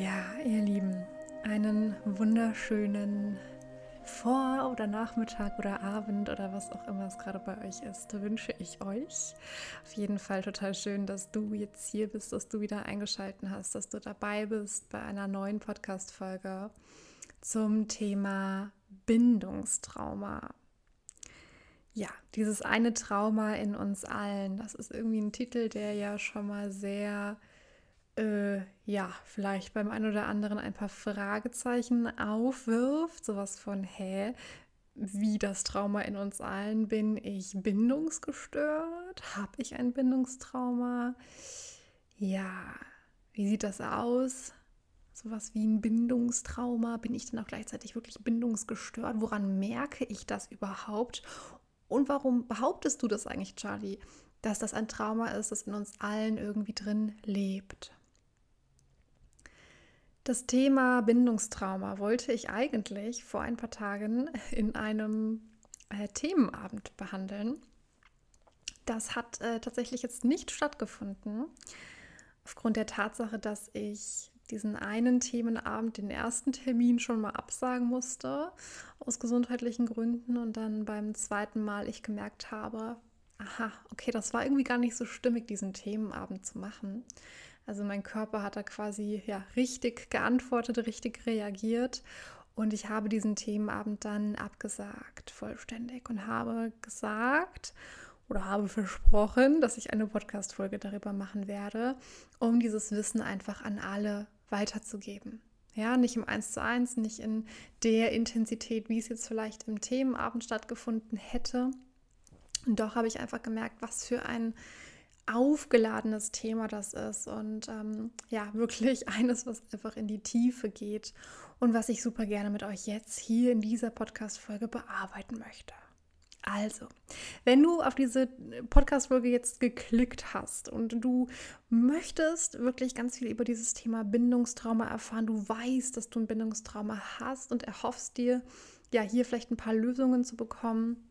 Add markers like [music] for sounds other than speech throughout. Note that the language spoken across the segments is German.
Ja, ihr Lieben, einen wunderschönen Vor- oder Nachmittag oder Abend oder was auch immer es gerade bei euch ist, wünsche ich euch. Auf jeden Fall total schön, dass du jetzt hier bist, dass du wieder eingeschaltet hast, dass du dabei bist bei einer neuen Podcast-Folge zum Thema Bindungstrauma. Ja, dieses eine Trauma in uns allen, das ist irgendwie ein Titel, der ja schon mal sehr äh, ja, vielleicht beim einen oder anderen ein paar Fragezeichen aufwirft. Sowas von, hä, wie das Trauma in uns allen, bin ich bindungsgestört? Habe ich ein Bindungstrauma? Ja, wie sieht das aus? Sowas wie ein Bindungstrauma. Bin ich denn auch gleichzeitig wirklich bindungsgestört? Woran merke ich das überhaupt? Und warum behauptest du das eigentlich, Charlie, dass das ein Trauma ist, das in uns allen irgendwie drin lebt? Das Thema Bindungstrauma wollte ich eigentlich vor ein paar Tagen in einem äh, Themenabend behandeln. Das hat äh, tatsächlich jetzt nicht stattgefunden, aufgrund der Tatsache, dass ich diesen einen Themenabend, den ersten Termin schon mal absagen musste, aus gesundheitlichen Gründen. Und dann beim zweiten Mal ich gemerkt habe, aha, okay, das war irgendwie gar nicht so stimmig, diesen Themenabend zu machen. Also mein Körper hat da quasi ja richtig geantwortet, richtig reagiert. Und ich habe diesen Themenabend dann abgesagt, vollständig, und habe gesagt oder habe versprochen, dass ich eine Podcast-Folge darüber machen werde, um dieses Wissen einfach an alle weiterzugeben. Ja, nicht im Eins zu eins, nicht in der Intensität, wie es jetzt vielleicht im Themenabend stattgefunden hätte. Und doch habe ich einfach gemerkt, was für ein aufgeladenes Thema das ist und ähm, ja, wirklich [laughs] eines, was einfach in die Tiefe geht und was ich super gerne mit euch jetzt hier in dieser Podcast-Folge bearbeiten möchte. Also, wenn du auf diese Podcast-Folge jetzt geklickt hast und du möchtest wirklich ganz viel über dieses Thema Bindungstrauma erfahren, du weißt, dass du ein Bindungstrauma hast und erhoffst dir, ja, hier vielleicht ein paar Lösungen zu bekommen,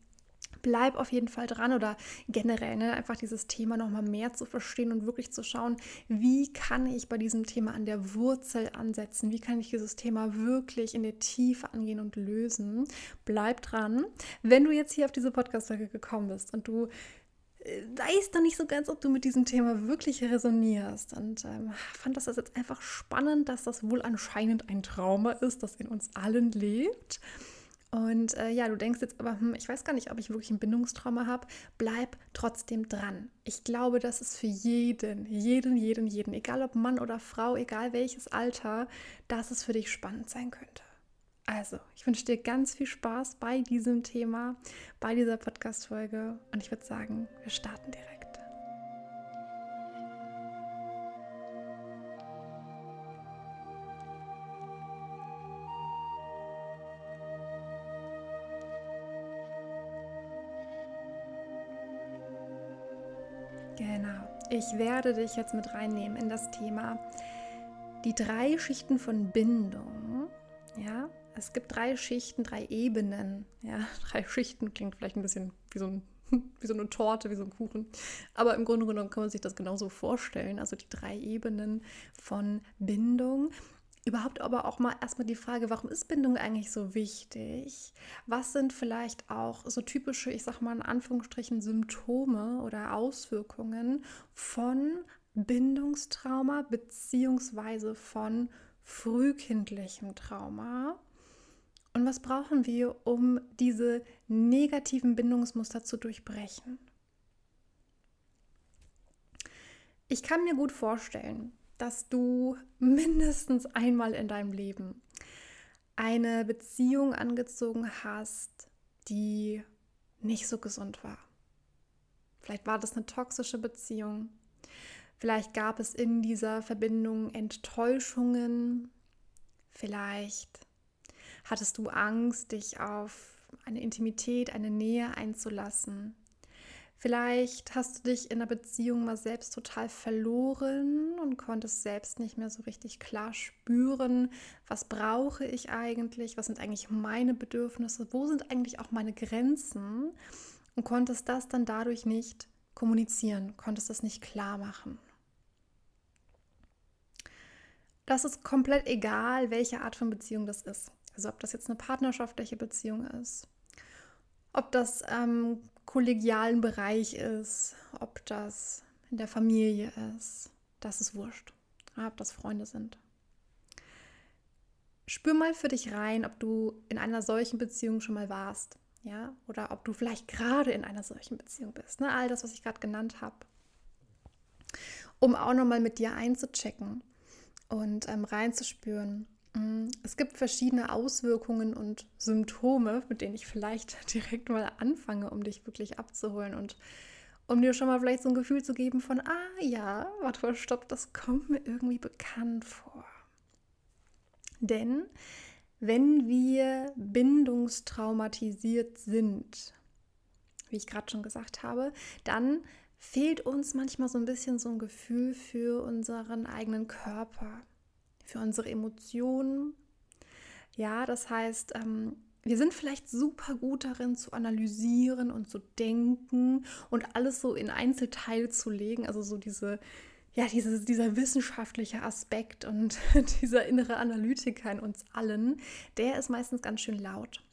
bleib auf jeden Fall dran oder generell ne, einfach dieses Thema nochmal mehr zu verstehen und wirklich zu schauen, wie kann ich bei diesem Thema an der Wurzel ansetzen, wie kann ich dieses Thema wirklich in der Tiefe angehen und lösen. Bleib dran. Wenn du jetzt hier auf diese Podcast-Folge gekommen bist und du äh, weißt noch nicht so ganz, ob du mit diesem Thema wirklich resonierst. Und ähm, fand das jetzt einfach spannend, dass das wohl anscheinend ein Trauma ist, das in uns allen lebt. Und äh, ja, du denkst jetzt aber, hm, ich weiß gar nicht, ob ich wirklich ein Bindungstrauma habe. Bleib trotzdem dran. Ich glaube, dass es für jeden, jeden, jeden, jeden, egal ob Mann oder Frau, egal welches Alter, dass es für dich spannend sein könnte. Also, ich wünsche dir ganz viel Spaß bei diesem Thema, bei dieser Podcast-Folge. Und ich würde sagen, wir starten direkt. Ich werde dich jetzt mit reinnehmen in das Thema die drei Schichten von Bindung. Ja, es gibt drei Schichten, drei Ebenen. Ja, [laughs] drei Schichten klingt vielleicht ein bisschen wie so, ein, [laughs] wie so eine Torte, wie so ein Kuchen. Aber im Grunde genommen kann man sich das genauso vorstellen. Also die drei Ebenen von Bindung. Überhaupt aber auch mal erstmal die Frage, warum ist Bindung eigentlich so wichtig? Was sind vielleicht auch so typische, ich sag mal in Anführungsstrichen, Symptome oder Auswirkungen von Bindungstrauma beziehungsweise von frühkindlichem Trauma? Und was brauchen wir, um diese negativen Bindungsmuster zu durchbrechen? Ich kann mir gut vorstellen, dass du mindestens einmal in deinem Leben eine Beziehung angezogen hast, die nicht so gesund war. Vielleicht war das eine toxische Beziehung. Vielleicht gab es in dieser Verbindung Enttäuschungen. Vielleicht hattest du Angst, dich auf eine Intimität, eine Nähe einzulassen. Vielleicht hast du dich in einer Beziehung mal selbst total verloren und konntest selbst nicht mehr so richtig klar spüren, was brauche ich eigentlich, was sind eigentlich meine Bedürfnisse, wo sind eigentlich auch meine Grenzen und konntest das dann dadurch nicht kommunizieren, konntest das nicht klar machen. das ist komplett egal, welche Art von Beziehung das ist. Also ob das jetzt eine partnerschaftliche Beziehung ist, ob das ähm, kollegialen Bereich ist, ob das in der Familie ist, das ist wurscht. Ob das Freunde sind. Spür mal für dich rein, ob du in einer solchen Beziehung schon mal warst, ja, oder ob du vielleicht gerade in einer solchen Beziehung bist. Ne? All das, was ich gerade genannt habe, um auch noch mal mit dir einzuchecken und ähm, reinzuspüren. Mm, es gibt verschiedene Auswirkungen und Symptome, mit denen ich vielleicht [laughs] direkt mal anfange, um dich wirklich abzuholen und um dir schon mal vielleicht so ein Gefühl zu geben von, ah ja, warte mal, stopp, das kommt mir irgendwie bekannt vor. Denn wenn wir bindungstraumatisiert sind, wie ich gerade schon gesagt habe, dann fehlt uns manchmal so ein bisschen so ein Gefühl für unseren eigenen Körper, für unsere Emotionen. Ja, das heißt, ähm, wir sind vielleicht super gut darin zu analysieren und zu denken und alles so in Einzelteile zu legen, also so diese ja, diese, dieser wissenschaftliche Aspekt und [laughs] dieser innere Analytiker in uns allen, der ist meistens ganz schön laut.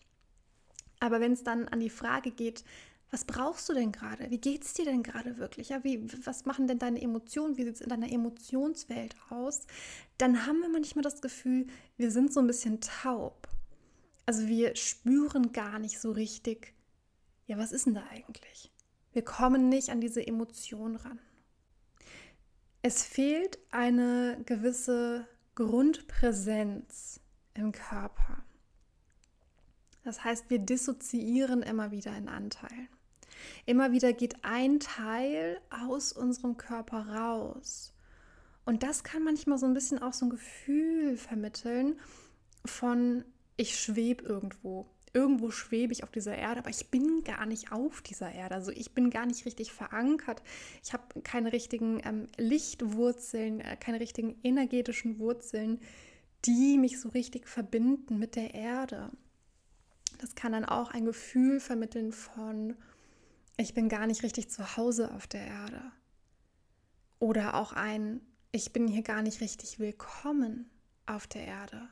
Aber wenn es dann an die Frage geht, was brauchst du denn gerade? Wie geht es dir denn gerade wirklich? Ja, wie, was machen denn deine Emotionen? Wie sieht es in deiner Emotionswelt aus? Dann haben wir manchmal das Gefühl, wir sind so ein bisschen taub. Also wir spüren gar nicht so richtig, ja, was ist denn da eigentlich? Wir kommen nicht an diese Emotion ran. Es fehlt eine gewisse Grundpräsenz im Körper. Das heißt, wir dissoziieren immer wieder in Anteilen. Immer wieder geht ein Teil aus unserem Körper raus. Und das kann manchmal so ein bisschen auch so ein Gefühl vermitteln von, ich schwebe irgendwo irgendwo schwebe ich auf dieser Erde, aber ich bin gar nicht auf dieser Erde. Also ich bin gar nicht richtig verankert. Ich habe keine richtigen ähm, Lichtwurzeln, äh, keine richtigen energetischen Wurzeln, die mich so richtig verbinden mit der Erde. Das kann dann auch ein Gefühl vermitteln von, ich bin gar nicht richtig zu Hause auf der Erde. Oder auch ein, ich bin hier gar nicht richtig willkommen auf der Erde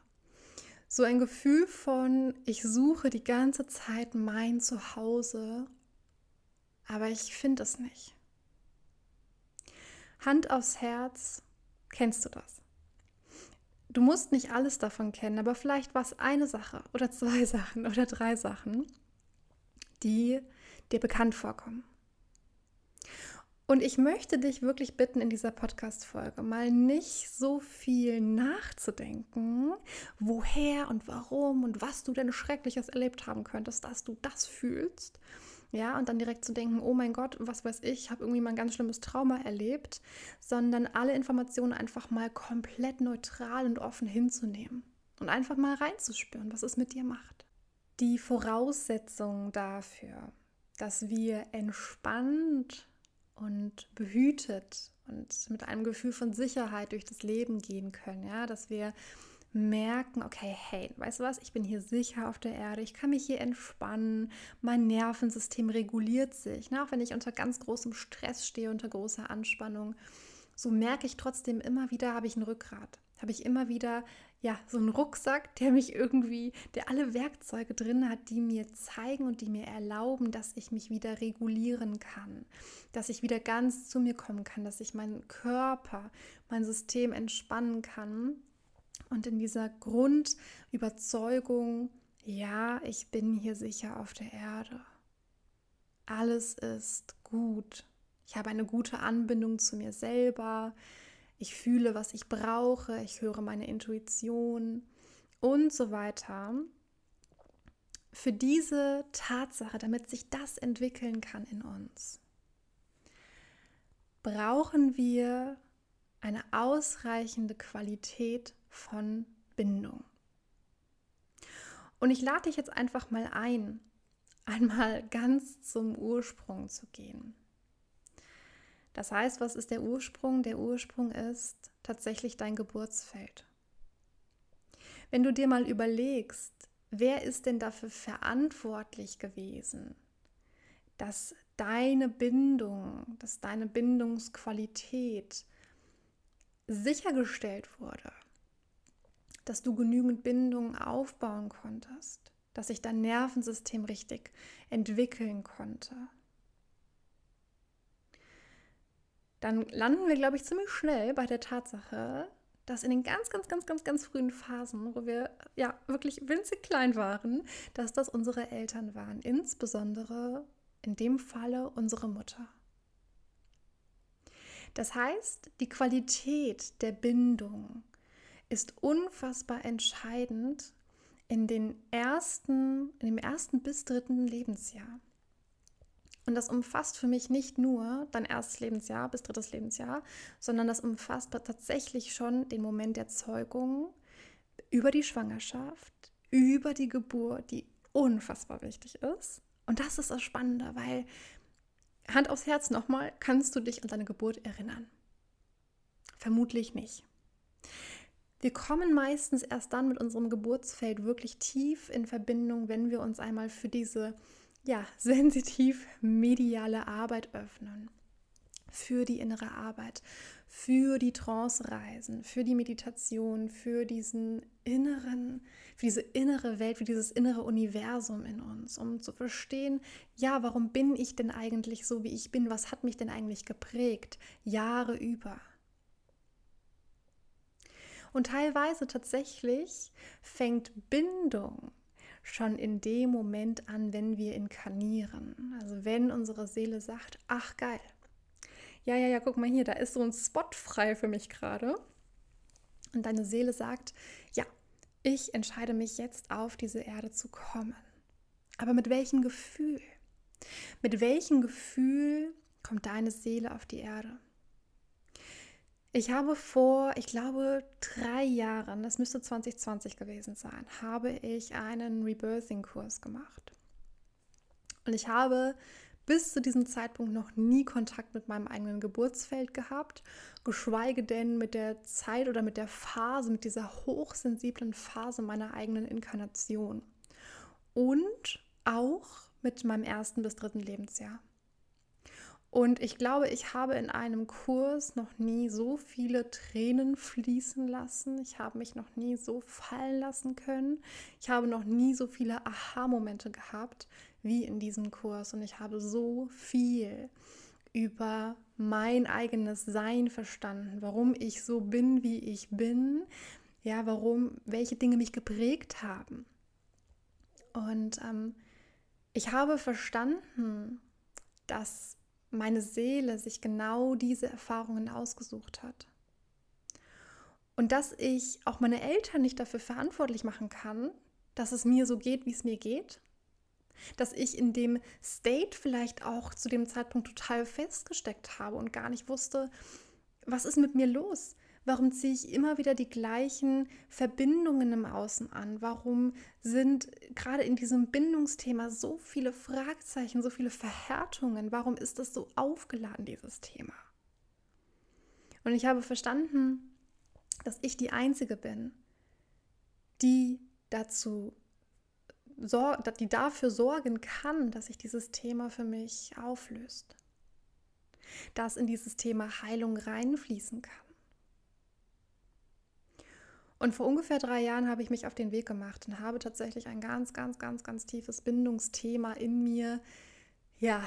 so ein Gefühl von, ich suche die ganze Zeit mein Zuhause, aber ich finde es nicht. Hand aufs Herz, kennst du das? Du musst nicht alles davon kennen, aber vielleicht war es eine Sache oder zwei [laughs] Sachen oder drei Sachen, die dir bekannt vorkommen. Und ich möchte dich wirklich bitten, in dieser Podcast-Folge mal nicht so viel nachzudenken, woher und warum und was du denn Schreckliches erlebt haben könntest, dass du das fühlst. Ja, und dann direkt zu denken, oh mein Gott, was weiß ich, habe irgendwie mal ein ganz schlimmes Trauma erlebt, sondern alle Informationen einfach mal komplett neutral und offen hinzunehmen und einfach mal reinzuspüren, was es mit dir macht. Die Voraussetzung dafür, dass wir entspannt und behütet und mit einem Gefühl von Sicherheit durch das Leben gehen können, ja, dass wir merken, okay, hey, weißt du was, ich bin hier sicher auf der Erde, ich kann mich hier entspannen, mein Nervensystem reguliert sich, ne? auch wenn ich unter ganz großem Stress stehe, unter großer Anspannung, so merke ich trotzdem immer wieder, habe ich ein Rückgrat, habe ich immer wieder ja, so ein Rucksack, der mich irgendwie, der alle Werkzeuge drin hat, die mir zeigen und die mir erlauben, dass ich mich wieder regulieren kann, dass ich wieder ganz zu mir kommen kann, dass ich meinen Körper, mein System entspannen kann und in dieser Grundüberzeugung, ja, ich bin hier sicher auf der Erde. Alles ist gut. Ich habe eine gute Anbindung zu mir selber ich fühle, was ich brauche, ich höre meine Intuition und so weiter. Für diese Tatsache, damit sich das entwickeln kann in uns, brauchen wir eine ausreichende Qualität von Bindung. Und ich lade dich jetzt einfach mal ein, einmal ganz zum Ursprung zu gehen. Das heißt, was ist der Ursprung? Der Ursprung ist tatsächlich dein Geburtsfeld. Wenn du dir mal überlegst, wer ist denn dafür verantwortlich gewesen, dass deine Bindung, dass deine Bindungsqualität sichergestellt wurde, dass du genügend Bindungen aufbauen konntest, dass sich dein Nervensystem richtig entwickeln konnte. Dann landen wir, glaube ich, ziemlich schnell bei der Tatsache, dass in den ganz, ganz, ganz, ganz, ganz frühen Phasen, wo wir ja wirklich winzig klein waren, dass das unsere Eltern waren, insbesondere in dem Falle unsere Mutter. Das heißt, die Qualität der Bindung ist unfassbar entscheidend in den ersten, in dem ersten bis dritten Lebensjahr. Und das umfasst für mich nicht nur dein erstes Lebensjahr bis drittes Lebensjahr, sondern das umfasst tatsächlich schon den Moment der Zeugung über die Schwangerschaft, über die Geburt, die unfassbar wichtig ist. Und das ist das Spannende, weil Hand aufs Herz nochmal, kannst du dich an deine Geburt erinnern? Vermutlich nicht. Wir kommen meistens erst dann mit unserem Geburtsfeld wirklich tief in Verbindung, wenn wir uns einmal für diese ja, [laughs] sensitiv mediale Arbeit öffnen. Für die innere Arbeit, für die Trance-Reisen, für die Meditation, für diesen inneren, für diese innere Welt, für dieses innere Universum in uns, um zu verstehen, ja, warum bin ich denn eigentlich so, wie ich bin? Was hat mich denn eigentlich geprägt? Jahre über. Und teilweise tatsächlich fängt Bindung schon in dem Moment an, wenn wir inkarnieren. Also wenn unsere Seele sagt, ach geil, ja, ja, ja, guck mal hier, da ist so ein Spot frei für mich gerade. Und deine Seele sagt, ja, ich entscheide mich jetzt auf diese Erde zu kommen. Aber mit welchem Gefühl? Mit welchem Gefühl kommt deine Seele auf die Erde? Ich habe vor, ich glaube, drei Jahren, das müsste 2020 gewesen sein, habe ich einen Rebirthing-Kurs gemacht. Und ich habe bis zu diesem Zeitpunkt noch nie Kontakt mit meinem eigenen Geburtsfeld gehabt, geschweige denn mit der Zeit oder mit der Phase, mit dieser hochsensiblen Phase meiner eigenen Inkarnation. Und auch mit meinem ersten bis dritten Lebensjahr. Und ich glaube, ich habe in einem Kurs noch nie so viele Tränen fließen lassen. Ich habe mich noch nie so fallen lassen können. Ich habe noch nie so viele Aha-Momente gehabt wie in diesem Kurs. Und ich habe so viel über mein eigenes Sein verstanden, warum ich so bin, wie ich bin, ja, warum, welche Dinge mich geprägt haben. Und ähm, ich habe verstanden, dass meine Seele sich genau diese Erfahrungen ausgesucht hat. Und dass ich auch meine Eltern nicht dafür verantwortlich machen kann, dass es mir so geht, wie es mir geht. Dass ich in dem State vielleicht auch zu dem Zeitpunkt total festgesteckt habe und gar nicht wusste, was ist mit mir los? Warum ziehe ich immer wieder die gleichen Verbindungen im Außen an? Warum sind gerade in diesem Bindungsthema so viele Fragezeichen, so viele Verhärtungen? Warum ist das so aufgeladen, dieses Thema? Und ich habe verstanden, dass ich die Einzige bin, die dazu die dafür sorgen kann, dass sich dieses Thema für mich auflöst. Dass in dieses Thema Heilung reinfließen kann. Und vor ungefähr drei Jahren habe ich mich auf den Weg gemacht und habe tatsächlich ein ganz, ganz, ganz, ganz tiefes Bindungsthema in mir. Ja,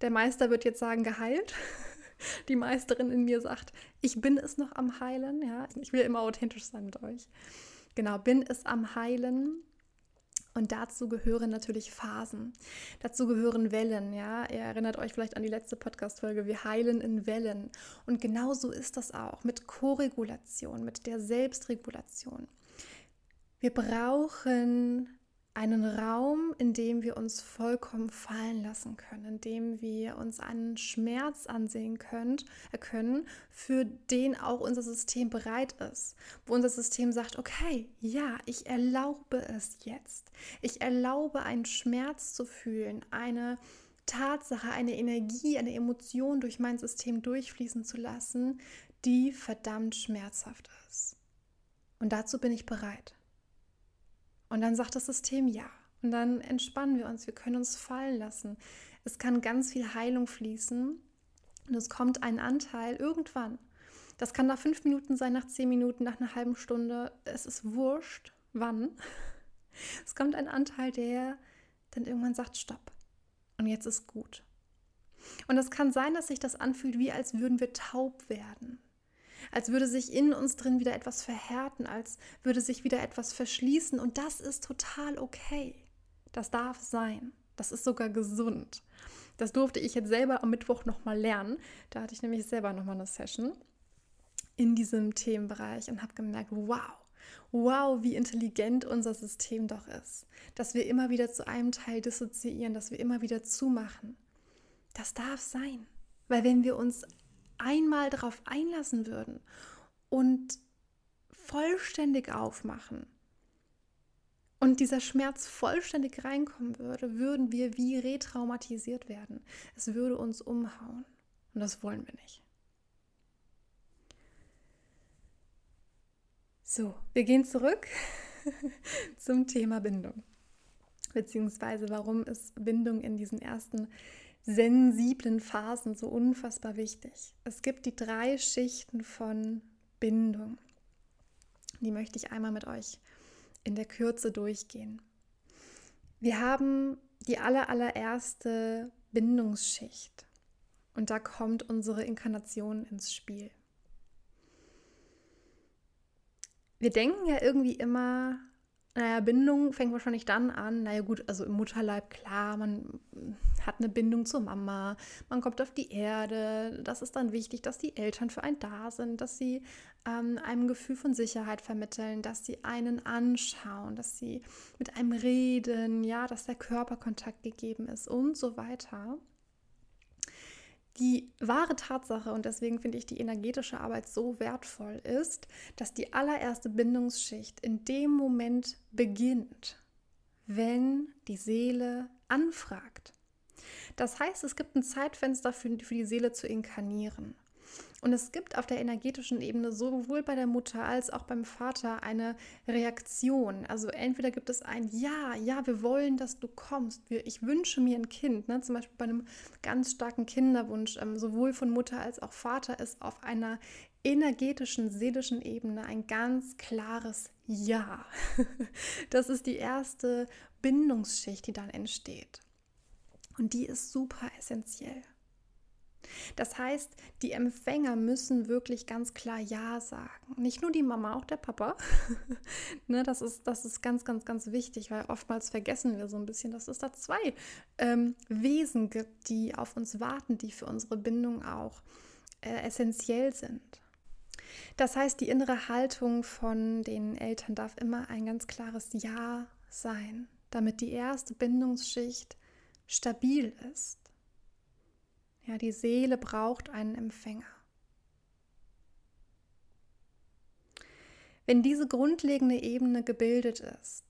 der Meister wird jetzt sagen, geheilt. [laughs] Die Meisterin in mir sagt, ich bin es noch am Heilen. Ja, ich will immer authentisch sein mit euch. Genau, bin es am Heilen. Und dazu gehören natürlich Phasen. Dazu gehören Wellen, ja. Ihr erinnert euch vielleicht an die letzte Podcast-Folge. Wir heilen in Wellen. Und genauso ist das auch mit Koregulation, mit der Selbstregulation. Wir brauchen einen Raum, in dem wir uns vollkommen fallen lassen können, in dem wir uns einen Schmerz ansehen können, äh, können, für den auch unser System bereit ist, wo unser System sagt, okay, ja, ich erlaube es jetzt. Ich erlaube einen Schmerz zu fühlen, eine Tatsache, eine Energie, eine Emotion durch mein System durchfließen zu lassen, die verdammt schmerzhaft ist. Und dazu bin ich bereit. Und dann sagt das System ja. Und dann entspannen wir uns, wir können uns fallen lassen. Es kann ganz viel Heilung fließen und es kommt ein Anteil irgendwann. Das kann nach fünf Minuten sein, nach zehn Minuten, nach einer halben Stunde. Es ist wurscht, wann. [laughs] Es kommt ein Anteil, der dann irgendwann sagt, stopp. Und jetzt ist gut. Und es kann sein, dass sich das anfühlt, wie als würden wir taub werden. Als würde sich in uns drin wieder etwas verhärten, als würde sich wieder etwas verschließen. Und das ist total okay. Das darf sein. Das ist sogar gesund. Das durfte ich jetzt selber am Mittwoch nochmal lernen. Da hatte ich nämlich selber nochmal eine Session in diesem Themenbereich und habe gemerkt, wow, wow, wie intelligent unser System doch ist. Dass wir immer wieder zu einem Teil dissoziieren, dass wir immer wieder zumachen. Das darf sein. Weil wenn wir uns einmal darauf einlassen würden und vollständig aufmachen und dieser Schmerz vollständig reinkommen würde, würden wir wie retraumatisiert werden. Es würde uns umhauen. Und das wollen wir nicht. So, wir gehen zurück [laughs] zum Thema Bindung. Beziehungsweise warum ist Bindung in diesen ersten sensiblen Phasen so unfassbar wichtig. Es gibt die drei Schichten von Bindung. Die möchte ich einmal mit euch in der Kürze durchgehen. Wir haben die aller, allererste Bindungsschicht und da kommt unsere Inkarnation ins Spiel. Wir denken ja irgendwie immer, naja, Bindung fängt wahrscheinlich dann an. Naja, gut, also im Mutterleib, klar, man hat eine Bindung zur Mama, man kommt auf die Erde. Das ist dann wichtig, dass die Eltern für einen da sind, dass sie ähm, einem Gefühl von Sicherheit vermitteln, dass sie einen anschauen, dass sie mit einem reden, ja, dass der Körperkontakt gegeben ist und so weiter. Die wahre Tatsache, und deswegen finde ich die energetische Arbeit so wertvoll, ist, dass die allererste Bindungsschicht in dem Moment beginnt, wenn die Seele anfragt. Das heißt, es gibt ein Zeitfenster für, für die Seele zu inkarnieren. Und es gibt auf der energetischen Ebene sowohl bei der Mutter als auch beim Vater eine Reaktion. Also entweder gibt es ein Ja, ja, wir wollen, dass du kommst. Ich wünsche mir ein Kind. Ne? Zum Beispiel bei einem ganz starken Kinderwunsch, ähm, sowohl von Mutter als auch Vater, ist auf einer energetischen, seelischen Ebene ein ganz klares Ja. [laughs] Das ist die erste Bindungsschicht, die dann entsteht. Und die ist super essentiell. Das heißt, die Empfänger müssen wirklich ganz klar Ja sagen. Nicht nur die Mama, auch der Papa. [laughs] ne, das, ist, das ist ganz, ganz, ganz wichtig, weil oftmals vergessen wir so ein bisschen, dass es da zwei ähm, Wesen gibt, die auf uns warten, die für unsere Bindung auch äh, essentiell sind. Das heißt, die innere Haltung von den Eltern darf immer ein ganz klares Ja sein, damit die erste Bindungsschicht stabil ist. Ja, die Seele braucht einen Empfänger. Wenn diese grundlegende Ebene gebildet ist,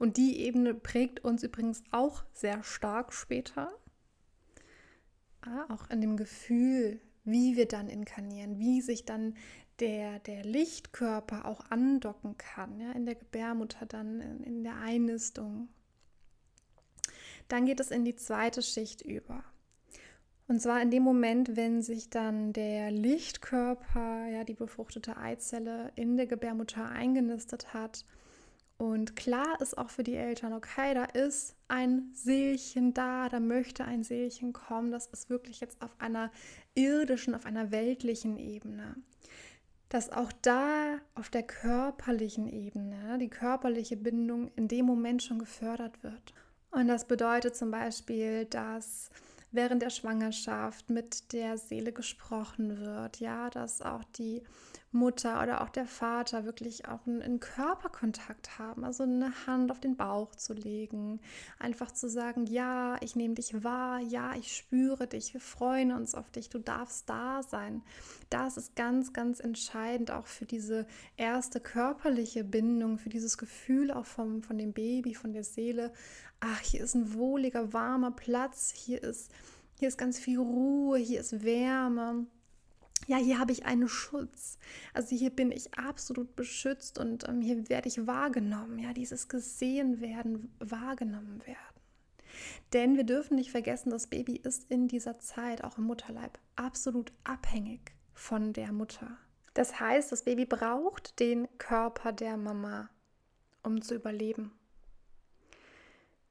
und die Ebene prägt uns übrigens auch sehr stark später, auch in dem Gefühl, wie wir dann inkarnieren, wie sich dann der, der Lichtkörper auch andocken kann, ja, in der Gebärmutter dann, in, in der Einnistung. Dann geht es in die zweite Schicht über. Und zwar in dem Moment, wenn sich dann der Lichtkörper, ja, die befruchtete Eizelle in der Gebärmutter eingenistet hat. Und klar ist auch für die Eltern, okay, da ist ein Seelchen da, da möchte ein Seelchen kommen. Das ist wirklich jetzt auf einer irdischen, auf einer weltlichen Ebene. Dass auch da auf der körperlichen Ebene die körperliche Bindung in dem Moment schon gefördert wird. Und das bedeutet zum Beispiel, dass während der Schwangerschaft mit der Seele gesprochen wird, ja, dass auch die Mutter oder auch der Vater wirklich auch einen, einen, Körperkontakt haben, also eine Hand auf den Bauch zu legen, einfach zu sagen, ja, ich nehme dich wahr, ja, ich spüre dich, wir freuen uns auf dich, du darfst da sein. Das ist ganz, ganz entscheidend auch für diese erste körperliche Bindung, für dieses Gefühl auch vom, von dem Baby, von der Seele, ach, hier ist ein wohliger, warmer Platz, hier ist, hier ist ganz viel Ruhe, hier ist Wärme. Ja, hier habe ich einen Schutz. Also hier bin ich absolut beschützt und ähm, hier werde ich wahrgenommen. Ja, dieses gesehen werden, wahrgenommen werden. Denn wir dürfen nicht vergessen, das Baby ist in dieser Zeit, auch im Mutterleib, absolut abhängig von der Mutter. Das heißt, das Baby braucht den Körper der Mama, um zu überleben.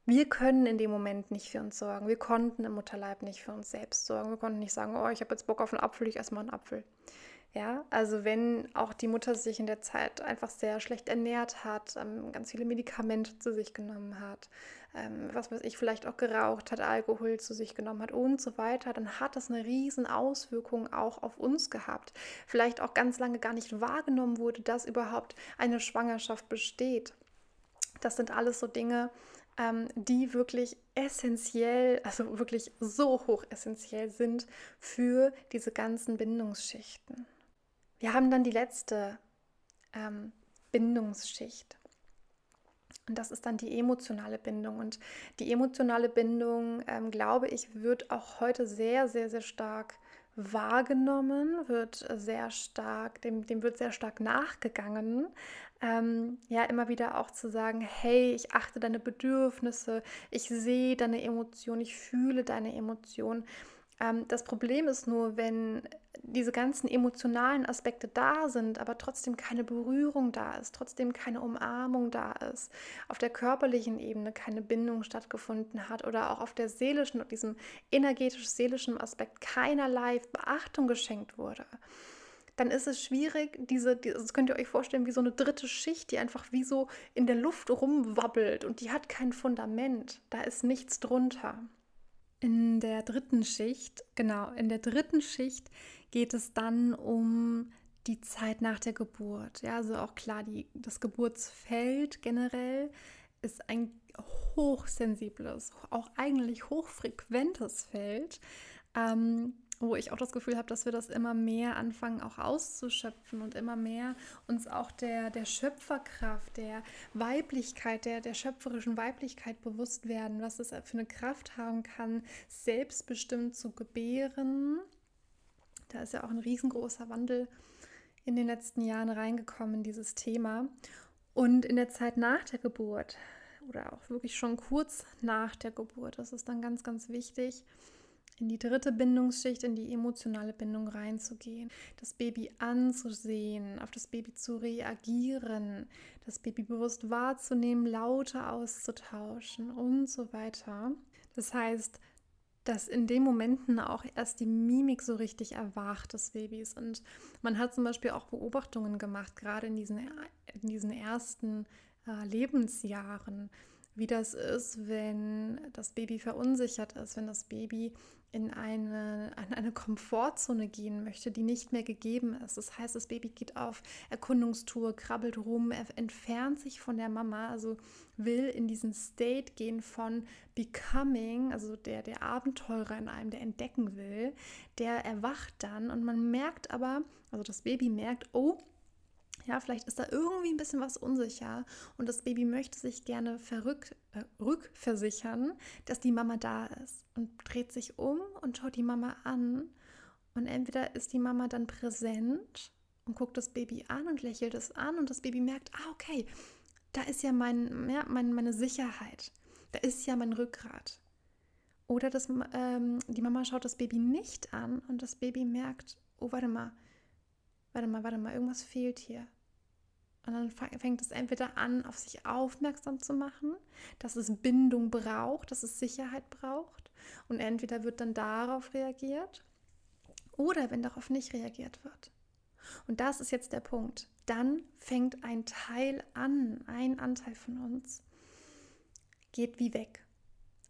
Wir können in dem Moment nicht für uns sorgen. Wir konnten im Mutterleib nicht für uns selbst sorgen. Wir konnten nicht sagen, oh, ich habe jetzt Bock auf einen Apfel, ich esse mal einen Apfel. Ja, also wenn auch die Mutter sich in der Zeit einfach sehr schlecht ernährt hat, ähm, ganz viele Medikamente zu sich genommen hat, ähm, was weiß ich, vielleicht auch geraucht hat, Alkohol zu sich genommen hat und so weiter, dann hat das eine riesen Auswirkung auch auf uns gehabt. Vielleicht auch ganz lange gar nicht wahrgenommen wurde, dass überhaupt eine Schwangerschaft besteht. Das sind alles so Dinge, ähm, die wirklich essentiell, also wirklich so hoch essentiell sind für diese ganzen Bindungsschichten. Wir haben dann die letzte ähm, Bindungsschicht. Und das ist dann die emotionale Bindung. Und die emotionale Bindung, ähm, glaube ich, wird auch heute sehr, sehr, sehr stark wahrgenommen, wird sehr stark, dem, dem wird sehr stark nachgegangen. Ähm, ja, immer wieder auch zu sagen, hey, ich achte deine Bedürfnisse, ich sehe deine Emotionen, ich fühle deine Emotionen. Ähm, das Problem ist nur, wenn diese ganzen emotionalen Aspekte da sind, aber trotzdem keine Berührung da ist, trotzdem keine Umarmung da ist, auf der körperlichen Ebene keine Bindung stattgefunden hat oder auch auf der seelischen, diesem energetisch-seelischen Aspekt keinerlei Beachtung geschenkt wurde, dann ist es schwierig, diese, das könnt ihr euch vorstellen, wie so eine dritte Schicht, die einfach wie so in der Luft rumwabbelt und die hat kein Fundament, da ist nichts drunter. In der dritten Schicht, genau, in der dritten Schicht geht es dann um die Zeit nach der Geburt. Ja, also auch klar, die, das Geburtsfeld generell ist ein hochsensibles, auch eigentlich hochfrequentes Feld. Ähm, wo ich auch das Gefühl habe, dass wir das immer mehr anfangen auch auszuschöpfen und immer mehr uns auch der, der Schöpferkraft, der Weiblichkeit, der, der schöpferischen Weiblichkeit bewusst werden, was es für eine Kraft haben kann, selbstbestimmt zu gebären. Da ist ja auch ein riesengroßer Wandel in den letzten Jahren reingekommen in dieses Thema. Und in der Zeit nach der Geburt oder auch wirklich schon kurz nach der Geburt, das ist dann ganz, ganz wichtig, in die dritte Bindungsschicht, in die emotionale Bindung reinzugehen, das Baby anzusehen, auf das Baby zu reagieren, das Baby bewusst wahrzunehmen, Laute auszutauschen und so weiter. Das heißt, dass in den Momenten auch erst die Mimik so richtig erwacht des Babys. Und man hat zum Beispiel auch Beobachtungen gemacht, gerade in diesen, in diesen ersten äh, Lebensjahren, wie das ist, wenn das Baby verunsichert ist, wenn das Baby in eine, in eine Komfortzone gehen möchte, die nicht mehr gegeben ist. Das heißt, das Baby geht auf Erkundungstour, krabbelt rum, entfernt sich von der Mama, also will in diesen State gehen von Becoming, also der, der Abenteurer in einem, der entdecken will, der erwacht dann und man merkt aber, also das Baby merkt, oh, ja, vielleicht ist da irgendwie ein bisschen was unsicher und das Baby möchte sich gerne verrück, äh, rückversichern, dass die Mama da ist und dreht sich um und schaut die Mama an. Und entweder ist die Mama dann präsent und guckt das Baby an und lächelt es an und das Baby merkt, ah, okay, da ist ja, mein, ja mein, meine Sicherheit, da ist ja mein Rückgrat. Oder das, ähm, die Mama schaut das Baby nicht an und das Baby merkt, oh, warte mal, warte mal, warte mal, irgendwas fehlt hier. Und dann fängt es entweder an, auf sich aufmerksam zu machen, dass es Bindung braucht, dass es Sicherheit braucht. Und entweder wird dann darauf reagiert oder wenn darauf nicht reagiert wird. Und das ist jetzt der Punkt. Dann fängt ein Teil an, ein Anteil von uns, geht wie weg,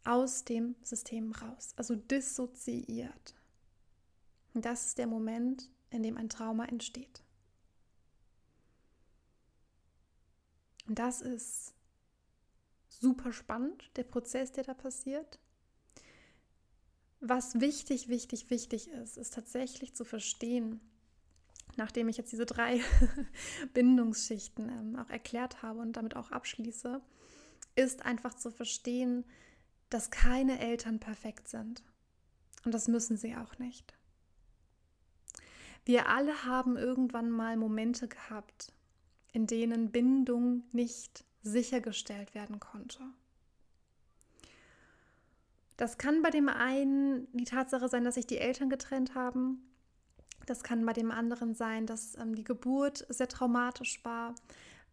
aus dem System raus, also dissoziiert. Und das ist der Moment, in dem ein Trauma entsteht. Und das ist super spannend, der Prozess, der da passiert. Was wichtig, wichtig, wichtig ist, ist tatsächlich zu verstehen, nachdem ich jetzt diese drei [laughs] Bindungsschichten ähm, auch erklärt habe und damit auch abschließe, ist einfach zu verstehen, dass keine Eltern perfekt sind. Und das müssen sie auch nicht. Wir alle haben irgendwann mal Momente gehabt, in denen Bindung nicht sichergestellt werden konnte. Das kann bei dem einen die Tatsache sein, dass sich die Eltern getrennt haben. Das kann bei dem anderen sein, dass ähm, die Geburt sehr traumatisch war.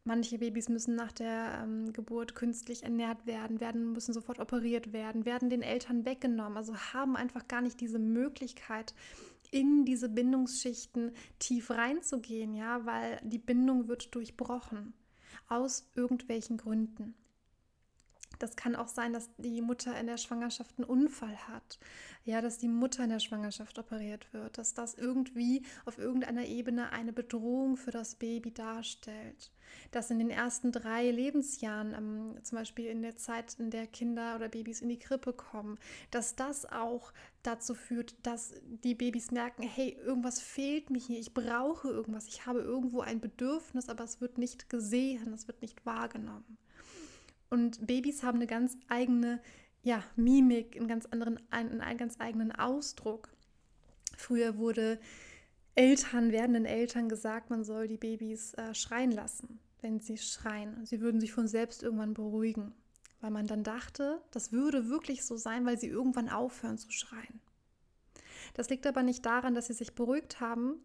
Manche Babys müssen nach der ähm, Geburt künstlich ernährt werden, werden, müssen sofort operiert werden, werden den Eltern weggenommen, also haben einfach gar nicht diese Möglichkeit, in diese Bindungsschichten tief reinzugehen, ja, weil die Bindung wird durchbrochen aus irgendwelchen Gründen. Das kann auch sein, dass die Mutter in der Schwangerschaft einen Unfall hat. Ja, dass die Mutter in der Schwangerschaft operiert wird, dass das irgendwie auf irgendeiner Ebene eine Bedrohung für das Baby darstellt. Dass in den ersten drei Lebensjahren, ähm, zum Beispiel in der Zeit, in der Kinder oder Babys in die Krippe kommen, dass das auch dazu führt, dass die Babys merken, hey, irgendwas fehlt mir hier, ich brauche irgendwas, ich habe irgendwo ein Bedürfnis, aber es wird nicht gesehen, es wird nicht wahrgenommen. Und Babys haben eine ganz eigene ja, Mimik, einen ganz anderen, einen, einen ganz eigenen Ausdruck. Früher wurde Eltern, werdenden Eltern gesagt, man soll die Babys äh, schreien lassen, wenn sie schreien. Sie würden sich von selbst irgendwann beruhigen, weil man dann dachte, das würde wirklich so sein, weil sie irgendwann aufhören zu schreien. Das liegt aber nicht daran, dass sie sich beruhigt haben,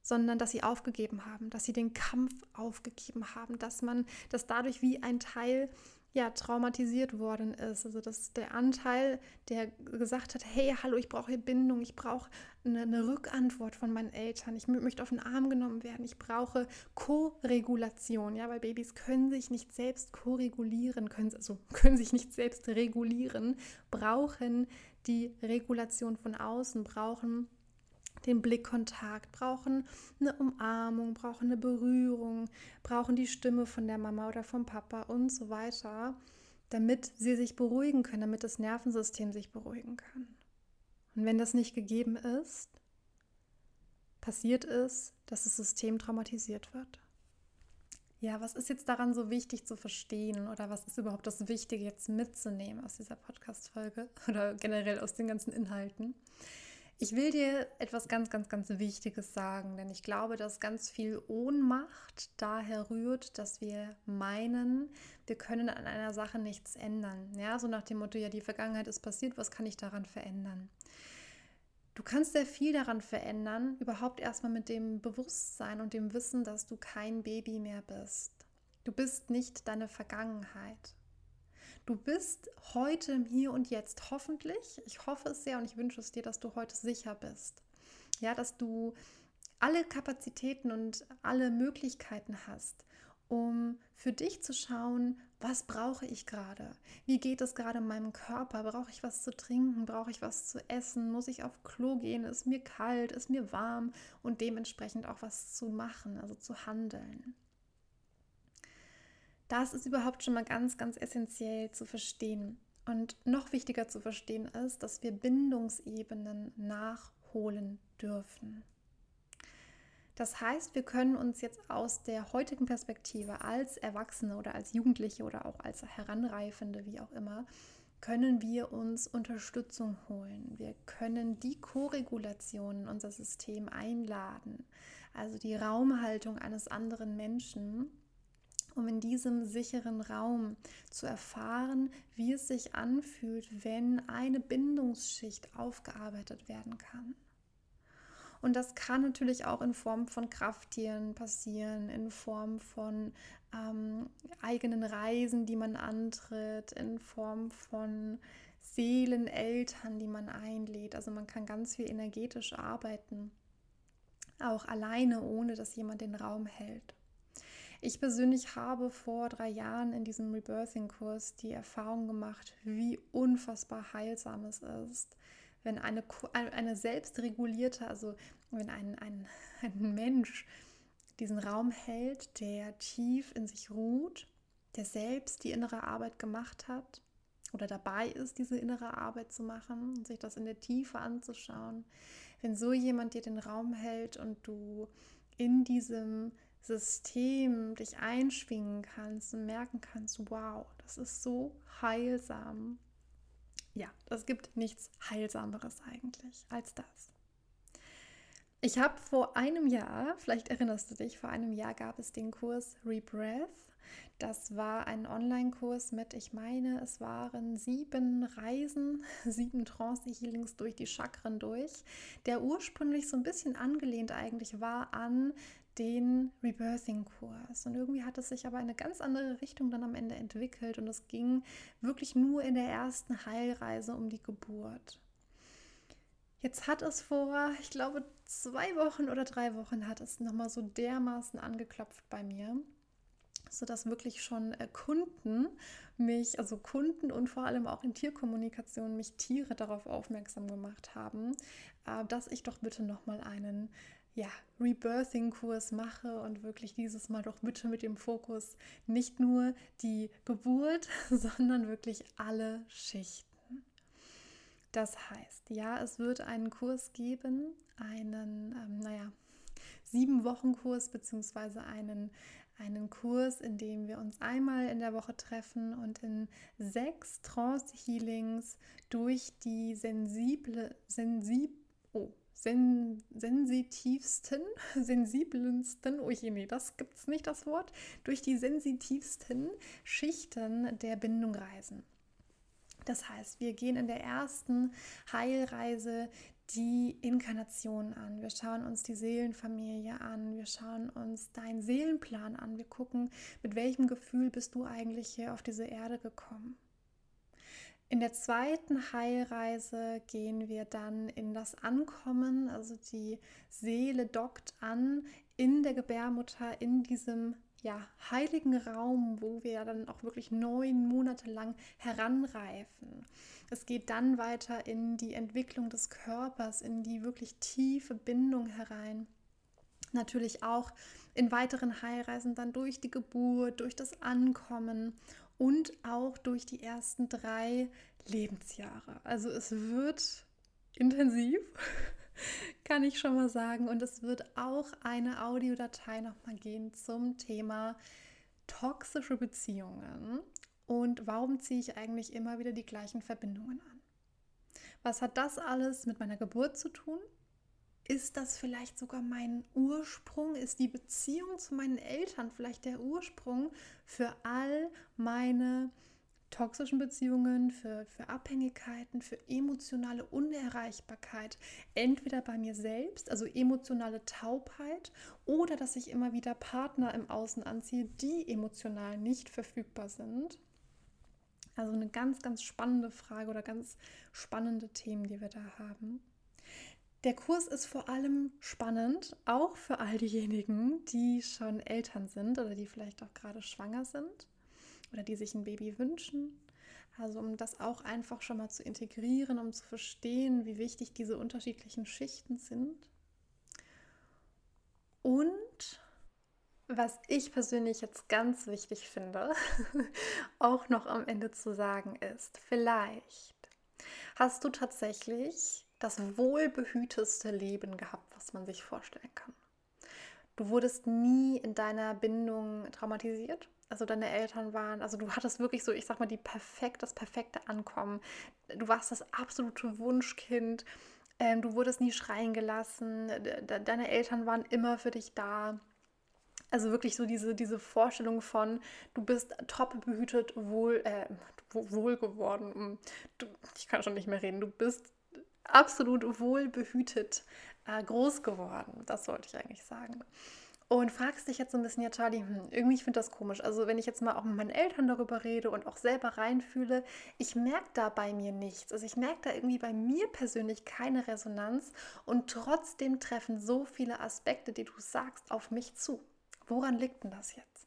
sondern dass sie aufgegeben haben, dass sie den Kampf aufgegeben haben, dass man, dass dadurch wie ein Teil ja traumatisiert worden ist. Also dass der Anteil, der gesagt hat, hey, hallo, ich brauche Bindung, ich brauche eine, eine, Rückantwort von meinen Eltern, ich möchte auf den Arm genommen werden, ich brauche Co-Regulation, ja, weil Babys können sich nicht selbst ko-regulieren, können, also [laughs] können sich nicht selbst regulieren, brauchen die Regulation von außen, brauchen den Blickkontakt, brauchen eine Umarmung, brauchen eine Berührung, brauchen die Stimme von der Mama oder vom Papa und so weiter, damit sie sich beruhigen können, damit das Nervensystem sich beruhigen kann. Und wenn das nicht gegeben ist, passiert es, dass das System traumatisiert wird. Ja, was ist jetzt daran so wichtig zu verstehen oder was ist überhaupt das Wichtige jetzt mitzunehmen aus dieser Podcast-Folge [laughs] oder generell aus den ganzen Inhalten? Ich will dir etwas ganz, ganz, ganz Wichtiges sagen, denn ich glaube, dass ganz viel Ohnmacht daher rührt, dass wir meinen, wir können an einer Sache nichts ändern. Ja, so nach dem Motto, ja, die Vergangenheit ist passiert, was kann ich daran verändern? Du kannst sehr viel daran verändern, überhaupt erstmal mit dem Bewusstsein und dem Wissen, dass du kein Baby mehr bist. Du bist nicht deine Vergangenheit. Du bist heute im Hier und Jetzt hoffentlich. Ich hoffe es sehr und ich wünsche es dir, dass du heute sicher bist. Ja, dass du alle Kapazitäten und alle Möglichkeiten hast, um für dich zu schauen, was brauche ich gerade? Wie geht es gerade in meinem Körper? Brauche ich was zu trinken? Brauche ich was zu essen? Muss ich auf Klo gehen? Ist mir kalt? Ist mir warm? Und dementsprechend auch was zu machen, also zu handeln. Das ist überhaupt schon mal ganz, ganz essentiell zu verstehen. Und noch wichtiger zu verstehen ist, dass wir Bindungsebenen nachholen dürfen. Das heißt, wir können uns jetzt aus der heutigen Perspektive als Erwachsene oder als Jugendliche oder auch als Heranreifende, wie auch immer, können wir uns Unterstützung holen. Wir können die Koregulation in unser System einladen, also die Raumhaltung eines anderen Menschen um in diesem sicheren Raum zu erfahren, wie es sich anfühlt, wenn eine Bindungsschicht aufgearbeitet werden kann. Und das kann natürlich auch in Form von Krafttieren passieren, in Form von ähm, eigenen Reisen, die man antritt, in Form von Seeleneltern, die man einlädt. Also man kann ganz viel energetisch arbeiten, auch alleine, ohne dass jemand den Raum hält. Ich persönlich habe vor drei Jahren in diesem Rebirthing-Kurs die Erfahrung gemacht, wie unfassbar heilsam es ist, wenn eine, eine selbstregulierte, also wenn ein, ein, [laughs] ein Mensch diesen Raum hält, der tief in sich ruht, der selbst die innere Arbeit gemacht hat oder dabei ist, diese innere Arbeit zu machen und sich das in der Tiefe anzuschauen. Wenn so jemand dir den Raum hält und du in diesem System dich einschwingen kannst und merken kannst, wow, das ist so heilsam. Ja, es gibt nichts Heilsameres eigentlich als das. Ich habe vor einem Jahr, vielleicht erinnerst du dich, vor einem Jahr gab es den Kurs Rebreath. Das war ein Online-Kurs mit, ich meine, es waren sieben Reisen, [laughs] sieben Trance-Healings durch die Chakren durch, der ursprünglich so ein bisschen angelehnt eigentlich war an den Rebirthing-Kurs. Und irgendwie hat es sich aber in eine ganz andere Richtung dann am Ende entwickelt und es ging wirklich nur in der ersten Heilreise um die Geburt. Jetzt hat es vor, ich glaube, zwei Wochen oder drei Wochen hat es nochmal so dermaßen angeklopft bei mir sodass wirklich schon äh, Kunden mich, also Kunden und vor allem auch in Tierkommunikation mich Tiere darauf aufmerksam gemacht haben, äh, dass ich doch bitte nochmal einen ja, Rebirthing-Kurs mache und wirklich dieses Mal doch bitte mit dem Fokus nicht nur die Geburt, [laughs] sondern wirklich alle Schichten. Das heißt, ja, es wird einen Kurs geben, einen, ähm, naja, sieben Wochen Kurs beziehungsweise einen einen Kurs, in dem wir uns einmal in der Woche treffen und in sechs Trance-Healings durch die sensible, sensib, oh, sen, sensitivsten, [laughs] sensibelsten, oh je, nee, das gibt es nicht, das Wort, durch die sensitivsten Schichten der Bindung reisen. Das heißt, wir gehen in der ersten Heilreise die Inkarnation an. Wir schauen uns die Seelenfamilie an. Wir schauen uns deinen Seelenplan an. Wir gucken, mit welchem Gefühl bist du eigentlich hier auf diese Erde gekommen. In der zweiten Heilreise gehen wir dann in das Ankommen, also die Seele dockt an in der Gebärmutter, in diesem ja, heiligen Raum, wo wir dann auch wirklich neun Monate lang heranreifen. Es geht dann weiter in die Entwicklung des Körpers, in die wirklich tiefe Bindung herein. Natürlich auch in weiteren Heilreisen dann durch die Geburt, durch das Ankommen und auch durch die ersten drei Lebensjahre. Also es wird intensiv [laughs] kann ich schon mal sagen. Und es wird auch eine Audiodatei nochmal gehen zum Thema toxische Beziehungen und warum ziehe ich eigentlich immer wieder die gleichen Verbindungen an. Was hat das alles mit meiner Geburt zu tun? Ist das vielleicht sogar mein Ursprung? Ist die Beziehung zu meinen Eltern vielleicht der Ursprung für all meine toxischen Beziehungen, für, für Abhängigkeiten, für emotionale Unerreichbarkeit, entweder bei mir selbst, also emotionale Taubheit, oder dass ich immer wieder Partner im Außen anziehe, die emotional nicht verfügbar sind. Also eine ganz, ganz spannende Frage oder ganz spannende Themen, die wir da haben. Der Kurs ist vor allem spannend, auch für all diejenigen, die schon Eltern sind oder die vielleicht auch gerade schwanger sind oder die sich ein Baby wünschen. Also um das auch einfach schon mal zu integrieren, um zu verstehen, wie wichtig diese unterschiedlichen Schichten sind. Und was ich persönlich jetzt ganz wichtig finde, [laughs] auch noch am Ende zu sagen ist, vielleicht hast du tatsächlich das wohlbehüteste Leben gehabt, was man sich vorstellen kann. Du wurdest nie in deiner Bindung traumatisiert also deine Eltern waren, also du hattest wirklich so, ich sag mal, die perfekt, das perfekte Ankommen. Du warst das absolute Wunschkind. Ähm, du wurdest nie schreien gelassen. De deine Eltern waren immer für dich da. Also wirklich so diese, diese Vorstellung von, du bist top behütet, wohl, äh, wohl geworden. Du, ich kann schon nicht mehr reden. Du bist absolut wohl behütet äh, groß geworden. Das sollte ich eigentlich sagen. Und fragst dich jetzt so ein bisschen, ja, Charlie, hm, irgendwie finde ich das komisch. Also, wenn ich jetzt mal auch mit meinen Eltern darüber rede und auch selber reinfühle, ich merke da bei mir nichts. Also, ich merke da irgendwie bei mir persönlich keine Resonanz und trotzdem treffen so viele Aspekte, die du sagst, auf mich zu. Woran liegt denn das jetzt?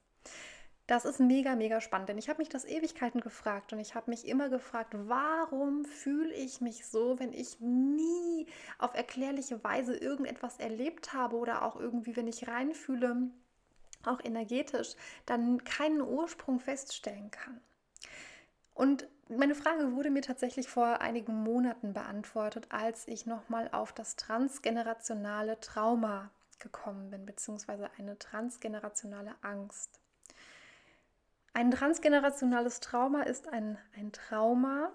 Das ist mega, mega spannend, denn ich habe mich das Ewigkeiten gefragt und ich habe mich immer gefragt, warum fühle ich mich so, wenn ich nie auf erklärliche Weise irgendetwas erlebt habe oder auch irgendwie, wenn ich reinfühle, auch energetisch, dann keinen Ursprung feststellen kann. Und meine Frage wurde mir tatsächlich vor einigen Monaten beantwortet, als ich nochmal auf das transgenerationale Trauma gekommen bin, beziehungsweise eine transgenerationale Angst. Ein transgenerationales Trauma ist ein, ein Trauma,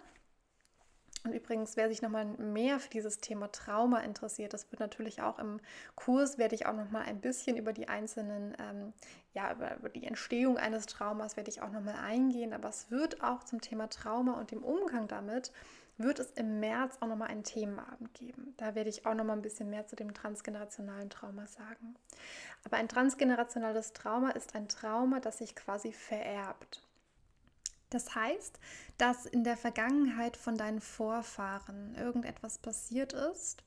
Und übrigens, wer sich nochmal mehr für dieses Thema Trauma interessiert, das wird natürlich auch im Kurs, werde ich auch nochmal ein bisschen über die einzelnen, ähm, ja, über, über, die Entstehung eines Traumas werde ich auch nochmal eingehen. Aber es wird auch zum Thema Trauma und dem Umgang damit, wird es im März auch nochmal einen Themenabend geben. Da werde ich auch nochmal ein bisschen mehr zu dem transgenerationalen Trauma sagen. Aber ein transgenerationales Trauma ist ein Trauma, das sich quasi vererbt. Das heißt, dass in der Vergangenheit von deinen Vorfahren irgendetwas passiert ist,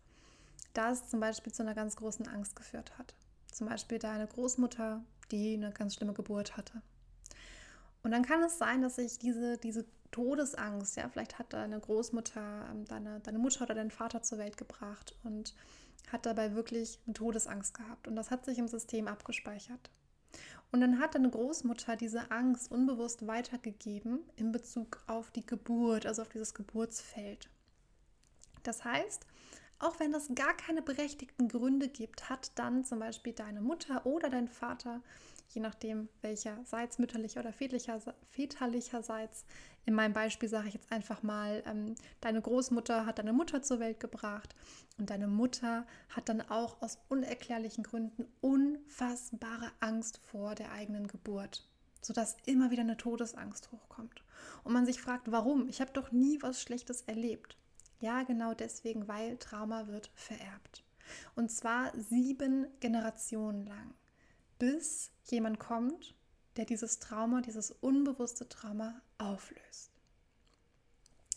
das zum Beispiel zu einer ganz großen Angst geführt hat. Zum Beispiel deine Großmutter, die eine ganz schlimme Geburt hatte. Und dann kann es sein, dass sich diese, diese Todesangst, ja, vielleicht hat deine Großmutter, ähm, deine, deine Mutter oder dein Vater zur Welt gebracht und hat dabei wirklich eine Todesangst gehabt. Und das hat sich im System abgespeichert. Und dann hat deine Großmutter diese Angst unbewusst weitergegeben in Bezug auf die Geburt, also auf dieses Geburtsfeld. Das heißt, auch wenn es gar keine berechtigten Gründe gibt, hat dann zum Beispiel deine Mutter oder dein Vater, je nachdem welcherseits mütterlicher oder väterlicher, väterlicherseits, in meinem Beispiel sage ich jetzt einfach mal, ähm, deine Großmutter hat deine Mutter zur Welt gebracht und deine Mutter hat dann auch aus unerklärlichen Gründen unfassbare Angst vor der eigenen Geburt, sodass immer wieder eine Todesangst hochkommt. Und man sich fragt, warum? Ich habe doch nie was Schlechtes erlebt. Ja, genau deswegen, weil Trauma wird vererbt. Und zwar sieben Generationen lang, bis jemand kommt, der dieses Trauma, dieses unbewusste Trauma auflöst.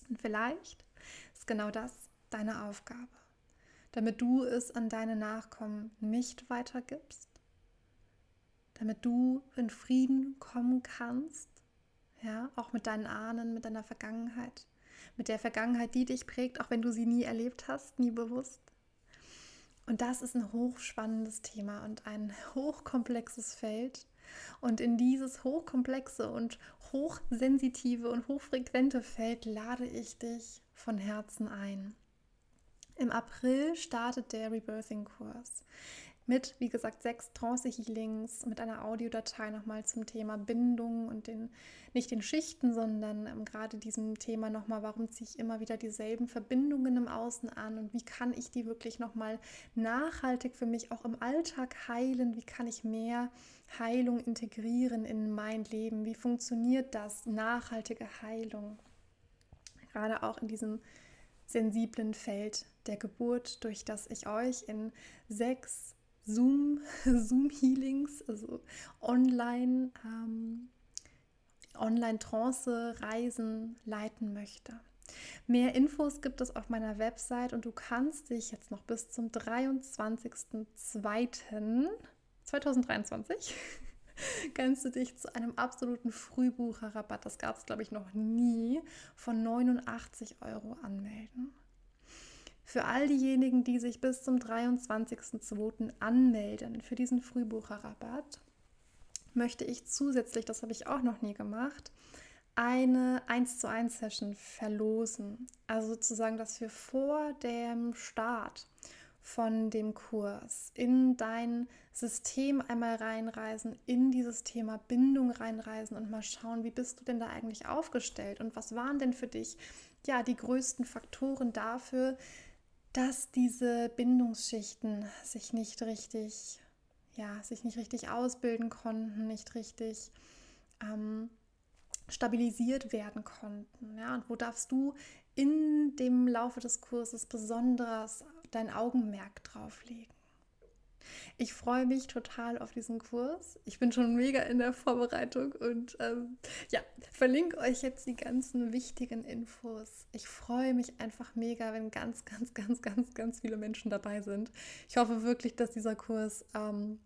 Und vielleicht ist genau das deine Aufgabe, damit du es an deine Nachkommen nicht weitergibst, damit du in Frieden kommen kannst, ja, auch mit deinen Ahnen, mit deiner Vergangenheit, mit der Vergangenheit, die dich prägt, auch wenn du sie nie erlebt hast, nie bewusst. Und das ist ein hochspannendes Thema und ein hochkomplexes Feld. Und in dieses hochkomplexe und hochsensitive und hochfrequente Feld lade ich dich von Herzen ein. Im April startet der Rebirthing-Kurs mit, wie gesagt, sechs Trance-Healings, mit einer Audiodatei nochmal zum Thema Bindung und den, nicht den Schichten, sondern ähm, gerade diesem Thema nochmal, warum ziehe ich immer wieder dieselben Verbindungen im Außen an und wie kann ich die wirklich nochmal nachhaltig für mich auch im Alltag heilen, wie kann ich mehr Heilung integrieren in mein Leben, wie funktioniert das, nachhaltige Heilung, gerade auch in diesem sensiblen Feld der Geburt, durch das ich euch in sechs Zoom, [laughs] Zoom-Healings, also online, ähm, Online-Trance-Reisen leiten möchte. Mehr Infos gibt es auf meiner Website und du kannst dich jetzt noch bis zum 23.02.2023 kannst [laughs] du dich zu einem absoluten Frühbucherrabatt, das gab es glaube ich noch nie, von 89 Euro anmelden. Für all diejenigen, die sich bis zum 23.02. anmelden für diesen Frühbucherrabatt, möchte ich zusätzlich, das habe ich auch noch nie gemacht, eine 1 zu 1 Session verlosen. Also sozusagen, dass wir vor dem Start von dem Kurs in dein System einmal reinreisen, in dieses Thema Bindung reinreisen und mal schauen, wie bist du denn da eigentlich aufgestellt und was waren denn für dich ja die größten Faktoren dafür, dass diese Bindungsschichten sich nicht richtig, ja, sich nicht richtig ausbilden konnten, nicht richtig ähm, stabilisiert werden konnten. Ja, und wo darfst du in dem Laufe des Kurses besonders dein Augenmerk drauf legen? Ich freue mich total auf diesen Kurs. Ich bin schon mega in der Vorbereitung und ähm, ja, verlinke euch jetzt die ganzen wichtigen Infos. Ich freue mich einfach mega, wenn ganz, ganz, ganz, ganz, ganz viele Menschen dabei sind. Ich hoffe wirklich, dass dieser Kurs ähm,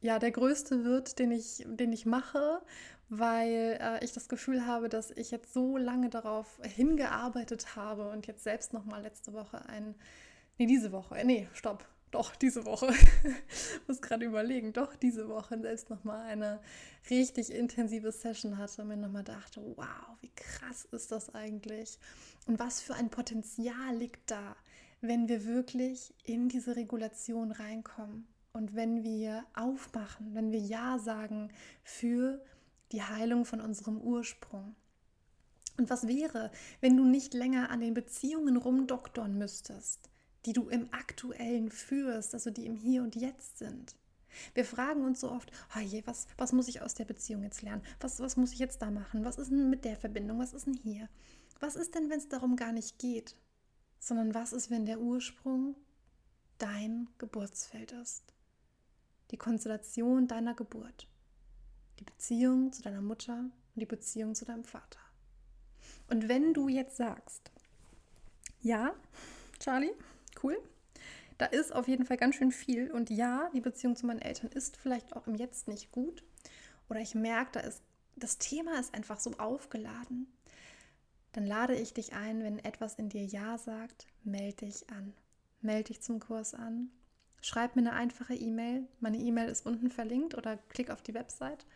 ja der größte wird, den ich, den ich mache, weil äh, ich das Gefühl habe, dass ich jetzt so lange darauf hingearbeitet habe und jetzt selbst noch mal letzte Woche ein, nee diese Woche, nee stopp, doch diese Woche, [laughs] muss gerade überlegen, doch diese Woche selbst nochmal eine richtig intensive Session hatte und mir nochmal dachte, wow, wie krass ist das eigentlich? Und was für ein Potenzial liegt da, wenn wir wirklich in diese Regulation reinkommen und wenn wir aufmachen, wenn wir Ja sagen für die Heilung von unserem Ursprung. Und was wäre, wenn du nicht länger an den Beziehungen rumdoktern müsstest, die du im aktuellen führst, also die im Hier und Jetzt sind? Wir fragen uns so oft, oh je, was, was muss ich aus der Beziehung jetzt lernen? Was, was muss ich jetzt da machen? Was ist denn mit der Verbindung? Was ist denn hier? Was ist denn, wenn es darum gar nicht geht? Sondern was ist, wenn der Ursprung dein Geburtsfeld ist? Die Konstellation deiner Geburt. Die Beziehung zu deiner Mutter und die Beziehung zu deinem Vater. Und wenn du jetzt sagst, ja, Charlie, cool, da ist auf jeden Fall ganz schön viel. Und ja, die Beziehung zu meinen Eltern ist vielleicht auch im Jetzt nicht gut. Oder ich merke, da ist, das Thema ist einfach so aufgeladen. Dann lade ich dich ein, wenn etwas in dir Ja sagt, melde dich an. Melde dich zum Kurs an. Schreib mir eine einfache E-Mail. Meine E-Mail ist unten verlinkt oder klick auf die Website,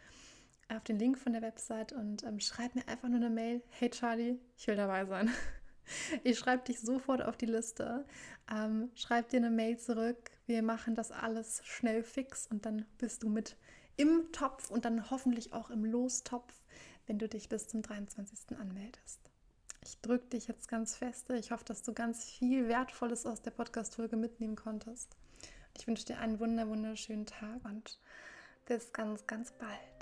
auf den Link von der Website und ähm, schreib mir einfach nur eine Mail. Hey Charlie, ich will dabei sein. [laughs] [laughs] Ich schreibe dich sofort auf die Liste. Ähm, schreib dir eine Mail zurück. Wir machen das alles schnell fix und dann bist du mit im Topf und dann hoffentlich auch im Lostopf, wenn du dich bis zum 23. anmeldest. Ich drücke dich jetzt ganz feste. Ich hoffe, dass du ganz viel Wertvolles aus der Podcast-Folge mitnehmen konntest. Ich wünsche dir einen wunder wunderschönen Tag und bis ganz, ganz bald.